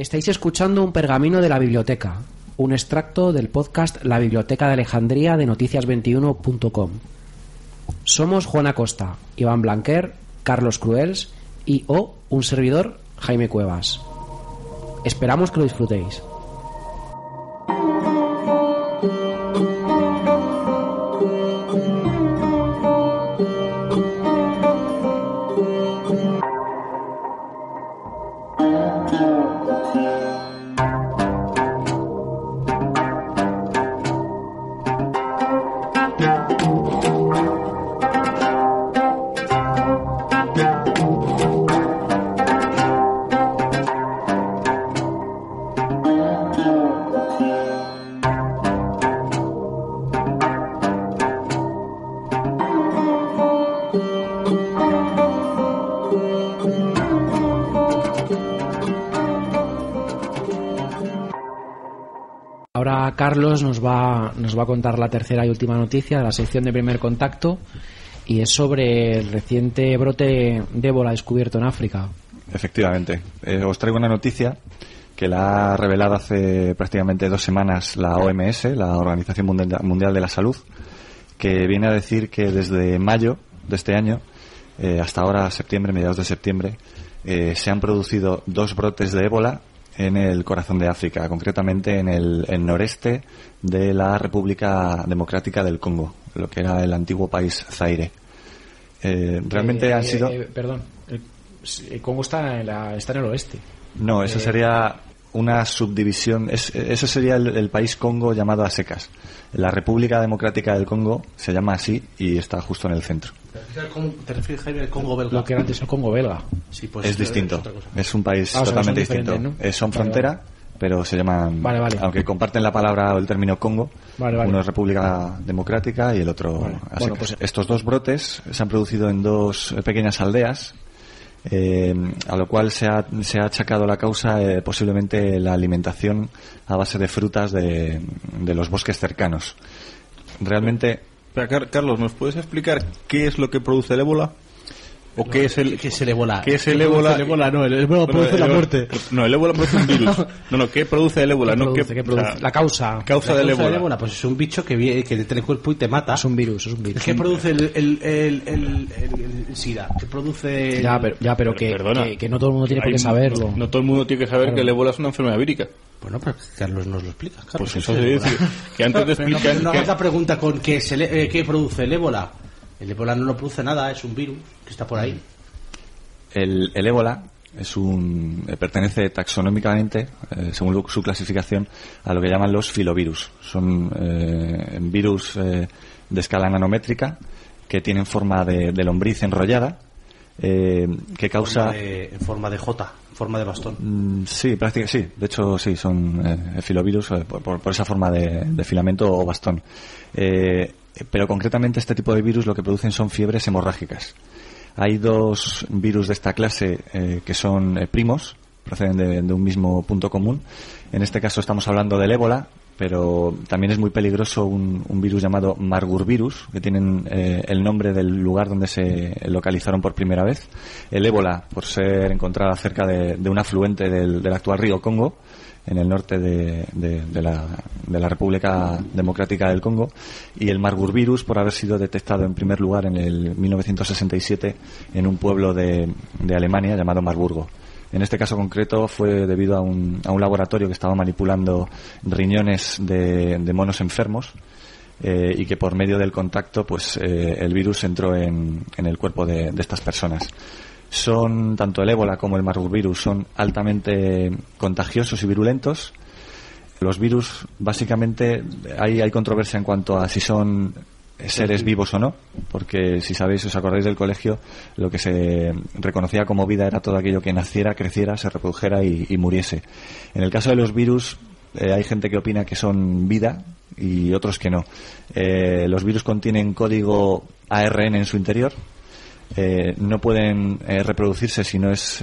Estáis escuchando un pergamino de la biblioteca, un extracto del podcast La Biblioteca de Alejandría de noticias21.com. Somos Juana Costa, Iván Blanquer, Carlos Cruels y o un servidor, Jaime Cuevas. Esperamos que lo disfrutéis. Ahora Carlos nos va, nos va a contar la tercera y última noticia de la sección de primer contacto y es sobre el reciente brote de ébola descubierto en África. Efectivamente. Eh, os traigo una noticia que la ha revelado hace prácticamente dos semanas la OMS, la Organización Mundial de la Salud, que viene a decir que desde mayo de este año eh, hasta ahora, septiembre, mediados de septiembre, eh, se han producido dos brotes de ébola en el corazón de África, concretamente en el, el noreste de la República Democrática del Congo, lo que era el antiguo país Zaire. Eh, realmente Eh, han sido. eh, perdón, el, Congo está en, la- está en el oeste. No, eso sería una subdivisión. Es, eso sería el, el país Congo llamado a secas. La República Democrática del Congo se llama así y está justo en el centro. ¿Te refieres, Jaime, al Congo belga? Lo que era antes el Congo belga. Sí, pues es distinto. otra cosa. Es un país Ah, o sea, totalmente son distinto. ¿no? Eh, son Vale, frontera, pero se llaman. Vale, vale. Aunque comparten la palabra o el término Congo. Vale, vale. Uno es República Democrática y el otro. Bueno, pues- Estos dos brotes se han producido en dos eh, pequeñas aldeas. eh, a lo cual se ha, se ha achacado la causa eh, posiblemente la alimentación a base de frutas de, de los bosques cercanos. Realmente Carlos, ¿nos puedes explicar qué es lo que produce el ébola? ¿O qué es el, ¿Qué es el ébola? ¿Qué es el ¿Qué ébola? el ébola? No, el ébola Bueno, produce el la ébola- muerte. No, el ébola produce un virus. No, no, ¿qué produce el ébola? ¿Qué no, produce? ¿qué, ¿Qué o produce? sea, la causa. causa La del causa ébola. Pues es un bicho que, viene, que entra en el cuerpo y te mata. Es un virus, es un virus. ¿Qué produce el, el, el, el, el- el SIDA? ¿Qué produce...? Ya, pero, ya, pero, que, Perdona. que, que no todo el mundo tiene por qué saberlo. No, no todo el mundo tiene que saber Claro. que el ébola es una enfermedad vírica. Bueno, pero Carlos nos lo explica. Carlos, Pues ¿qué eso es se dice ébola? que antes de Pero no, explicar no que- hagas la pregunta con qué, eh, qué produce el ébola. El ébola no lo produce nada, es un virus que está por ahí. El, el ébola es un, eh, pertenece taxonómicamente, eh, según su clasificación, a lo que llaman los filovirus. Son eh, virus de escala nanométrica que tienen forma de, de lombriz enrollada, que causa... Forma de- en forma de J, en forma de bastón. Mm, Sí, prácticamente sí. De hecho, sí, son filovirus por, por- por esa forma de, de filamento o bastón. Eh, pero concretamente este tipo de virus lo que producen son fiebres hemorrágicas. Hay dos virus de esta clase eh, que son eh, primos, proceden de, de un mismo punto común. En este caso estamos hablando del ébola, pero también es muy peligroso un, un virus llamado Marburvirus, que tienen eh, el nombre del lugar donde se localizaron por primera vez. El ébola, por ser encontrada cerca de, un afluente del, actual río Congo, en el norte de, la, República Democrática del Congo, y el Marburvirus por haber sido detectado en primer lugar en el 1967 en un pueblo de, de Alemania llamado Marburgo. En este caso concreto fue debido a un, a un laboratorio que estaba manipulando riñones de, de monos enfermos eh, y que por medio del contacto pues eh, el virus entró en, en el cuerpo de, estas personas. Son tanto el ébola como el marburvirus son altamente contagiosos y virulentos. Los virus básicamente hay, hay controversia en cuanto a si son seres vivos o no, porque si sabéis, os acordáis del colegio, lo que se reconocía como vida era todo aquello que naciera, creciera, se reprodujera y, y muriese. En el caso de los virus, eh, hay gente que opina que son vida y otros que no. Eh, los virus contienen código ARN en su interior, eh, no pueden reproducirse si no es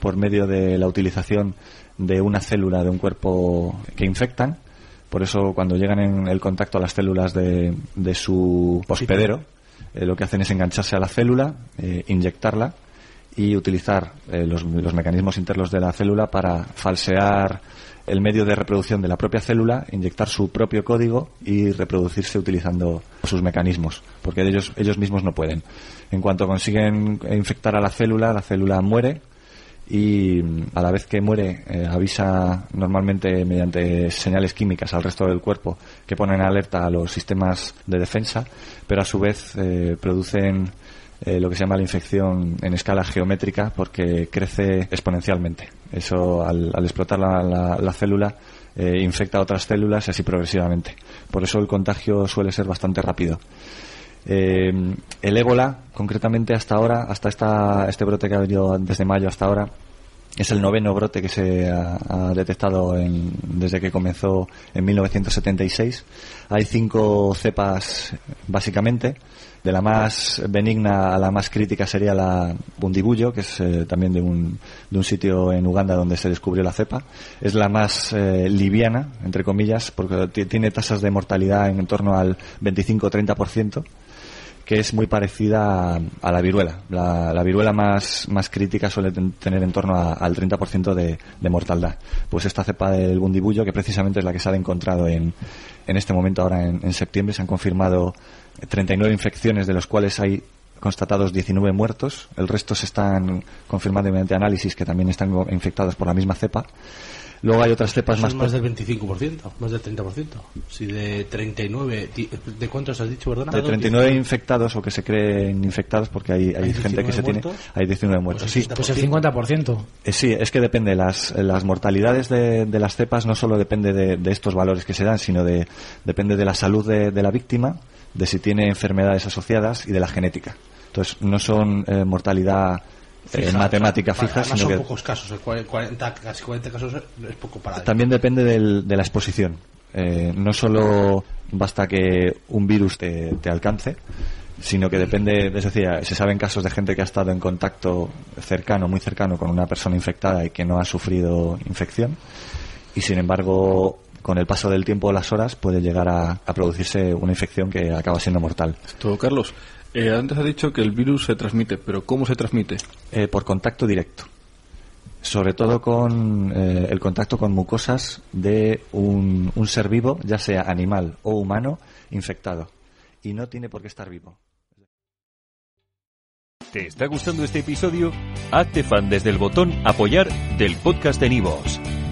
por medio de la utilización de una célula de un cuerpo que infectan. Por eso cuando llegan en el contacto a las células de, de su hospedero, eh, lo que hacen es engancharse a la célula, eh, inyectarla y utilizar eh, los, los mecanismos internos de la célula para falsear el medio de reproducción de la propia célula, inyectar su propio código y reproducirse utilizando sus mecanismos, porque ellos, ellos mismos no pueden. En cuanto consiguen infectar a la célula, la célula muere y mm, a la vez que muere eh, avisa normalmente mediante señales químicas al resto del cuerpo que ponen alerta a los sistemas de defensa, pero a su vez eh, producen eh, lo que se llama la infección en escala geométrica porque crece exponencialmente. Eso al, explotar la, la- la célula eh, infecta a otras células y así progresivamente. Por eso el contagio suele ser bastante rápido. Eh, el ébola, concretamente hasta ahora, hasta esta, este brote que ha venido desde mayo hasta ahora, es el noveno brote que se ha, detectado en- desde que comenzó en 1976. Hay cinco cepas, básicamente. De la más benigna a la más crítica sería la bundibullo, que es eh, también de un, de un sitio en Uganda donde se descubrió la cepa. Es la más eh, liviana, entre comillas, porque ti- tiene tasas de mortalidad en torno al 25-30% que es muy parecida a, a la viruela. La, la viruela más, más crítica suele ten- tener en torno al 30% de, de. Pues esta cepa del bundibullo, que precisamente es la que se ha encontrado en, en este momento, ahora en, en septiembre, se han confirmado 39 infecciones, de los cuales hay constatados 19 muertos. El resto se están confirmando mediante análisis que también están infectados por la misma cepa. Luego hay otras cepas más... más del 25%, más del 30%. Si de 39, ti- ¿de cuántos has dicho, perdona? De 39 infectados o que se creen infectados, porque hay, hay, ¿Hay gente que se 19 tiene, muertos? hay 19 muertos. Sí, Pues el 50%. Eh, sí, es que depende. Las, las mortalidades de, de las cepas no solo depende de, de estos valores que se dan, sino de, depende de la salud de, de la víctima, de si tiene enfermedades asociadas y de la genética. Entonces, no son eh, mortalidad Fija, matemática o sea, fija, sino son que pocos casos, el cua- 40, casi 40 casos es poco para también depende del- de la exposición. Eh, no solo basta que un virus te, te alcance, sino que depende, es decir, se saben casos de gente que ha estado en contacto cercano, muy cercano con una persona infectada y que no ha sufrido infección, y sin embargo, con el paso del tiempo o las horas puede llegar a, a producirse una infección que acaba siendo mortal. Esto, Carlos, eh, antes ha dicho que el virus se transmite, pero ¿cómo se transmite? Eh, por contacto directo. Sobre todo con eh, el contacto con mucosas de un, un ser vivo, ya sea animal o humano, infectado. Y no tiene por qué estar vivo. ¿Te está gustando este episodio? Hazte fan desde el botón Apoyar del podcast de Nivos.